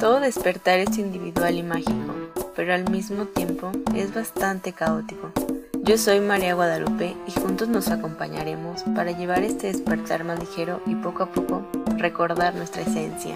Todo despertar es individual y mágico, pero al mismo tiempo es bastante caótico. Yo soy María Guadalupe y juntos nos acompañaremos para llevar este despertar más ligero y poco a poco recordar nuestra esencia.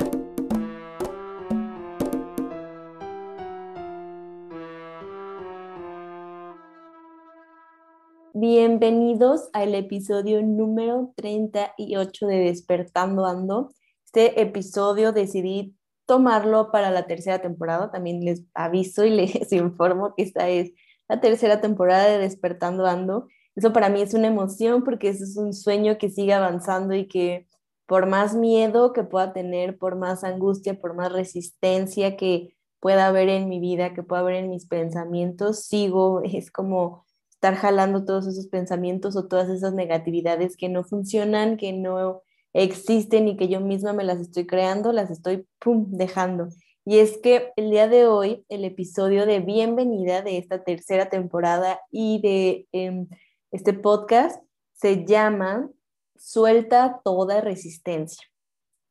Bienvenidos al episodio número 38 de Despertando Ando. Este episodio decidí tomarlo para la tercera temporada. También les aviso y les informo que esta es la tercera temporada de Despertando Ando. Eso para mí es una emoción porque eso es un sueño que sigue avanzando y que por más miedo que pueda tener, por más angustia, por más resistencia que pueda haber en mi vida, que pueda haber en mis pensamientos, sigo, es como estar jalando todos esos pensamientos o todas esas negatividades que no funcionan, que no existen y que yo misma me las estoy creando, las estoy dejando. Y es que el día de hoy, el episodio de bienvenida de esta tercera temporada y de em, este podcast se llama Suelta toda resistencia.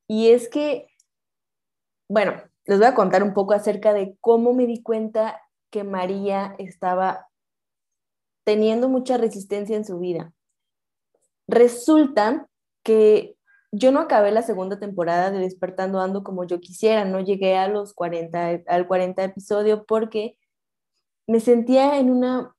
Y es que, bueno, les voy a contar un poco acerca de cómo me di cuenta que María estaba teniendo mucha resistencia en su vida. Resulta que yo no acabé la segunda temporada de Despertando Ando como yo quisiera, no llegué a los 40, al 40 episodio porque me sentía en una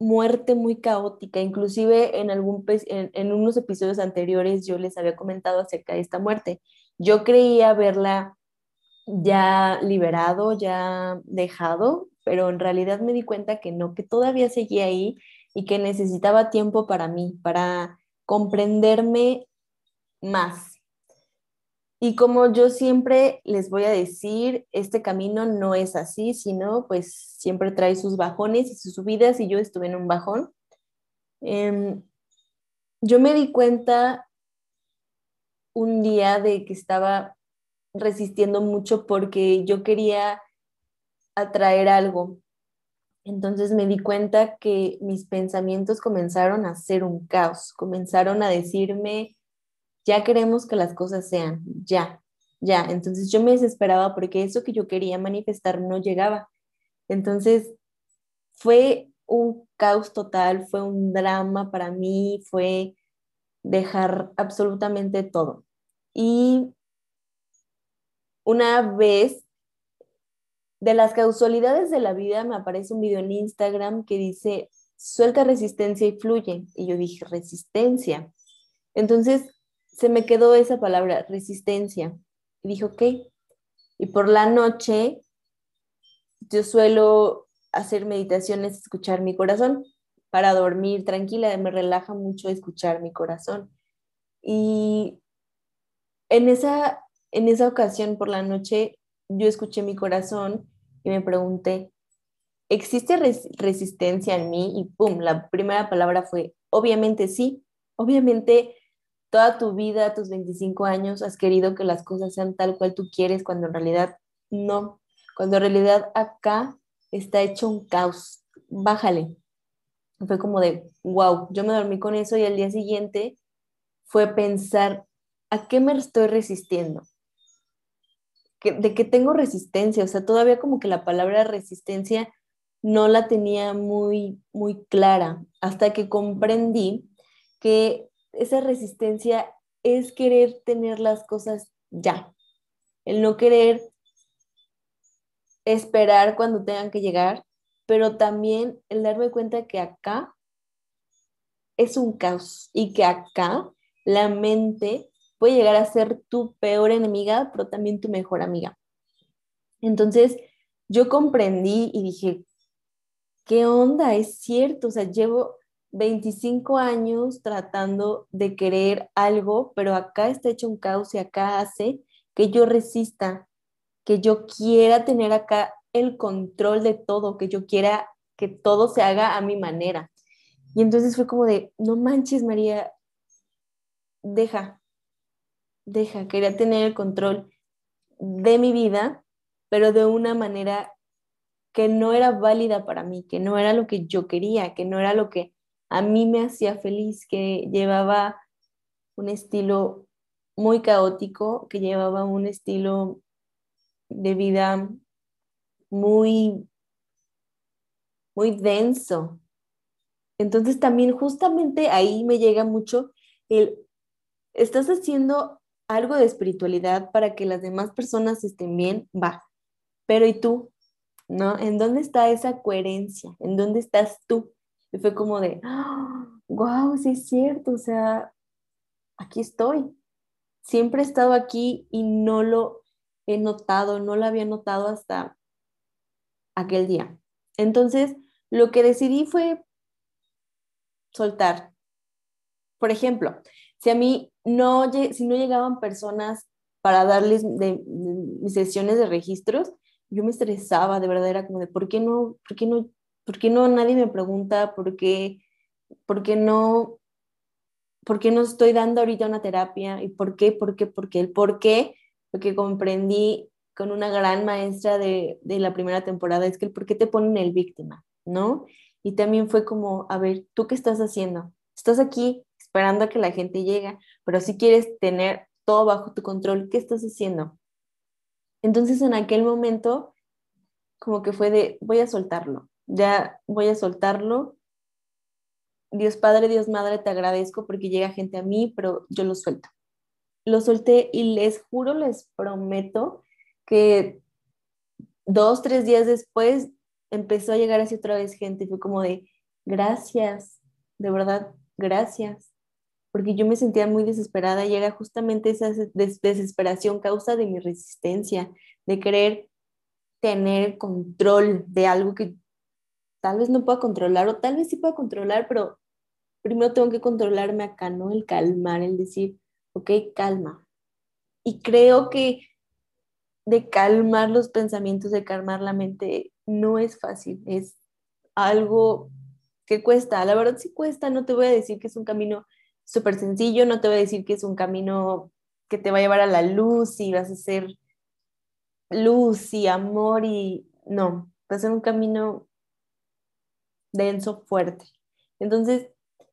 muerte muy caótica, inclusive en, algún, en, en unos episodios anteriores yo les había comentado acerca de esta muerte. Yo creía verla ya liberado, ya dejado, pero en realidad me di cuenta que no, que todavía seguía ahí y que necesitaba tiempo para mí, para comprenderme más. Y como yo siempre les voy a decir, este camino no es así, sino pues siempre trae sus bajones y sus subidas y yo estuve en un bajón. Em, yo me di cuenta un día de que estaba resistiendo mucho porque yo quería atraer algo. Entonces me di cuenta que mis pensamientos comenzaron a ser un caos, comenzaron a decirme ya queremos que las cosas sean, ya, ya. Entonces yo me desesperaba porque eso que yo quería manifestar no llegaba. Entonces fue un caos total, fue un drama para mí, fue dejar absolutamente todo. Y una vez, de las causalidades de la vida, me aparece un video en Instagram que dice, suelta resistencia y fluye. Y yo dije, resistencia. Entonces se me quedó esa palabra, resistencia. Y dije, ok. Y por la noche yo suelo hacer meditaciones, escuchar mi corazón para dormir tranquila, me relaja mucho escuchar mi corazón. Y en esa, en esa ocasión por la noche yo escuché mi corazón y me pregunté, ¿existe resistencia en mí? Y pum, la primera palabra fue, obviamente sí, obviamente toda tu vida, tus 25 años, has querido que las cosas sean tal cual tú quieres, cuando en realidad no, cuando en realidad acá está hecho un caos. Bájale. Fue como de, wow, yo me dormí con eso y al día siguiente fue pensar, ¿a qué me estoy resistiendo? ¿De qué tengo resistencia? O sea, todavía como que la palabra resistencia no la tenía muy, muy clara hasta que comprendí que esa resistencia es querer tener las cosas ya, el no querer esperar cuando tengan que llegar, pero también el darme cuenta que acá es un caos y que acá la mente puede llegar a ser tu peor enemiga, pero también tu mejor amiga. Entonces, yo comprendí y dije, ¿qué onda? Es cierto, o sea, llevo 25 años tratando de querer algo, pero acá está hecho un caos y acá hace que yo resista, que yo quiera tener acá el control de todo, que yo quiera que todo se haga a mi manera. Y entonces fue como de, no manches, María, deja, deja, quería tener el control de mi vida, pero de una manera que no era válida para mí, que no era lo que yo quería, que no era lo que a mí me hacía feliz, que llevaba un estilo muy caótico, que llevaba un estilo de vida muy, muy denso. Entonces también justamente ahí me llega mucho el, estás haciendo algo de espiritualidad para que las demás personas estén bien, va, pero ¿y tú? ¿No? ¿En dónde está esa coherencia? ¿En dónde estás tú? Y fue como de, wow, sí es cierto, o sea, aquí estoy. Siempre he estado aquí y no lo he notado, no lo había notado hasta aquel día. Entonces, lo que decidí fue soltar. Por ejemplo, si a mí no, si no llegaban personas para darles mis sesiones de registros, yo me estresaba, de verdad era como de, ¿por qué no, por qué no, por qué no nadie me pregunta, por qué, por qué no, por qué no estoy dando ahorita una terapia y por qué, por qué, por qué, el por qué, lo que comprendí con una gran maestra de, de la primera temporada es que el por qué te ponen el víctima, ¿no? Y también fue como, a ver, ¿tú qué estás haciendo? Estás aquí esperando a que la gente llegue, pero si quieres tener todo bajo tu control, ¿qué estás haciendo? Entonces en aquel momento, como que fue de, voy a soltarlo, ya voy a soltarlo. Dios Padre, Dios Madre, te agradezco porque llega gente a mí, pero yo lo suelto. Lo solté y les juro, les prometo que dos, tres días después empezó a llegar así otra vez gente fue como de, gracias, de verdad, gracias, porque yo me sentía muy desesperada y era justamente esa desesperación causa de mi resistencia, de querer tener control de algo que tal vez no pueda controlar o tal vez sí pueda controlar, pero primero tengo que controlarme acá, ¿no? El calmar, el decir, ok, calma. Y creo que de calmar los pensamientos, de calmar la mente, no es fácil, es algo que cuesta, la verdad sí cuesta, no te voy a decir que es un camino súper sencillo, no te voy a decir que es un camino que te va a llevar a la luz y vas a ser luz y amor y no, va a ser un camino denso, fuerte. Entonces,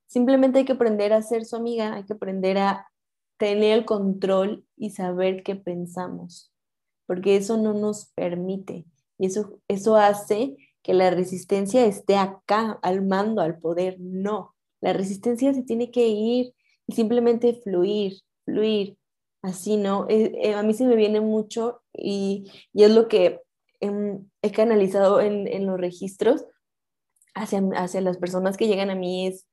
simplemente hay que aprender a ser su amiga, hay que aprender a tener el control y saber qué pensamos, porque eso no nos permite y eso, eso hace que la resistencia esté acá, al mando, al poder. No, la resistencia se tiene que ir y simplemente fluir, fluir. Así, ¿no? Eh, eh, a mí se me viene mucho y, es lo que he canalizado en, los registros hacia, hacia las personas que llegan a mí es,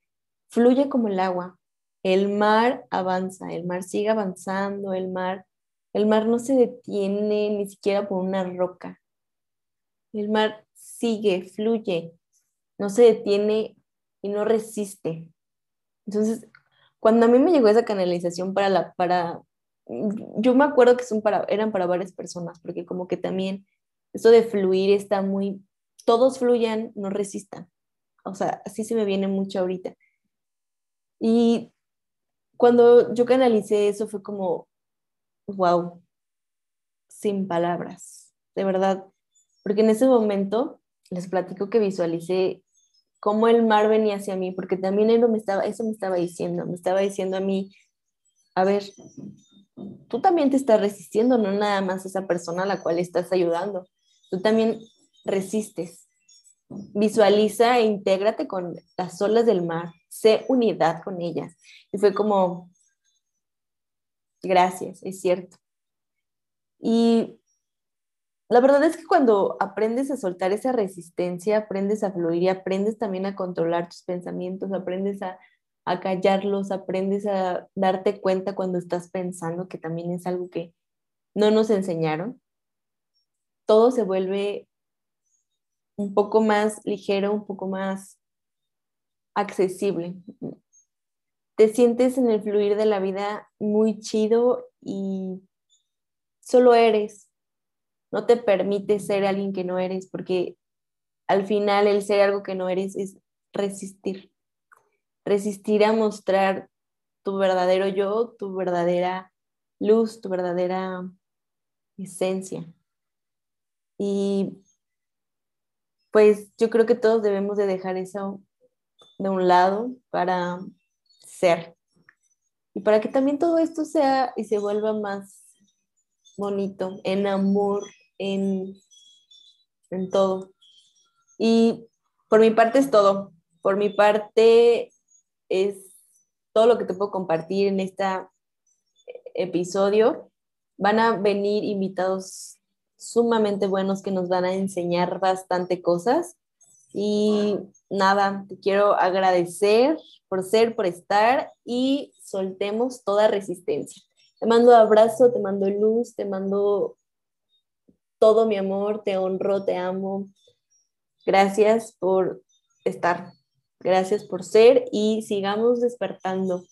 fluye como el agua. El mar avanza, el mar sigue avanzando, el mar, el mar no se detiene ni siquiera por una roca. El mar sigue, fluye, no se detiene y no resiste. Entonces, cuando a mí me llegó esa canalización para la, para, yo me acuerdo que son para, eran para varias personas, porque como que también eso de fluir está muy, todos fluyan, no resistan. O sea, así se me viene mucho ahorita. Y cuando yo canalicé eso fue como, wow, sin palabras, de verdad, porque en ese momento les platico que visualicé cómo el mar venía hacia mí, porque también eso me estaba, eso me estaba diciendo, me estaba diciendo a mí, a ver, tú también te estás resistiendo, no nada más esa persona a la cual estás ayudando, tú también resistes. Visualiza e intégrate con las olas del mar, sé unidad con ellas. Y fue como, gracias, es cierto. Y la verdad es que cuando aprendes a soltar esa resistencia, aprendes a fluir y aprendes también a controlar tus pensamientos, aprendes a, callarlos, aprendes a darte cuenta cuando estás pensando, que también es algo que no nos enseñaron, todo se vuelve un poco más ligero, un poco más accesible. Te sientes en el fluir de la vida muy chido y solo eres, no te permite ser alguien que no eres, porque al final el ser algo que no eres es resistir. Resistir a mostrar tu verdadero yo, tu verdadera luz, tu verdadera esencia. Y pues yo creo que todos debemos de dejar eso de un lado para ser. Y para que también todo esto sea y se vuelva más bonito, en amor, en, en todo. Y por mi parte es todo. Por mi parte es todo lo que te puedo compartir en este episodio. Van a venir invitados sumamente buenos que nos van a enseñar bastante cosas. Y nada, te quiero agradecer por ser, por estar y soltemos toda resistencia. Te mando abrazo, te mando luz, te mando todo mi amor, te honro, te amo. Gracias por estar, gracias por ser y sigamos despertando.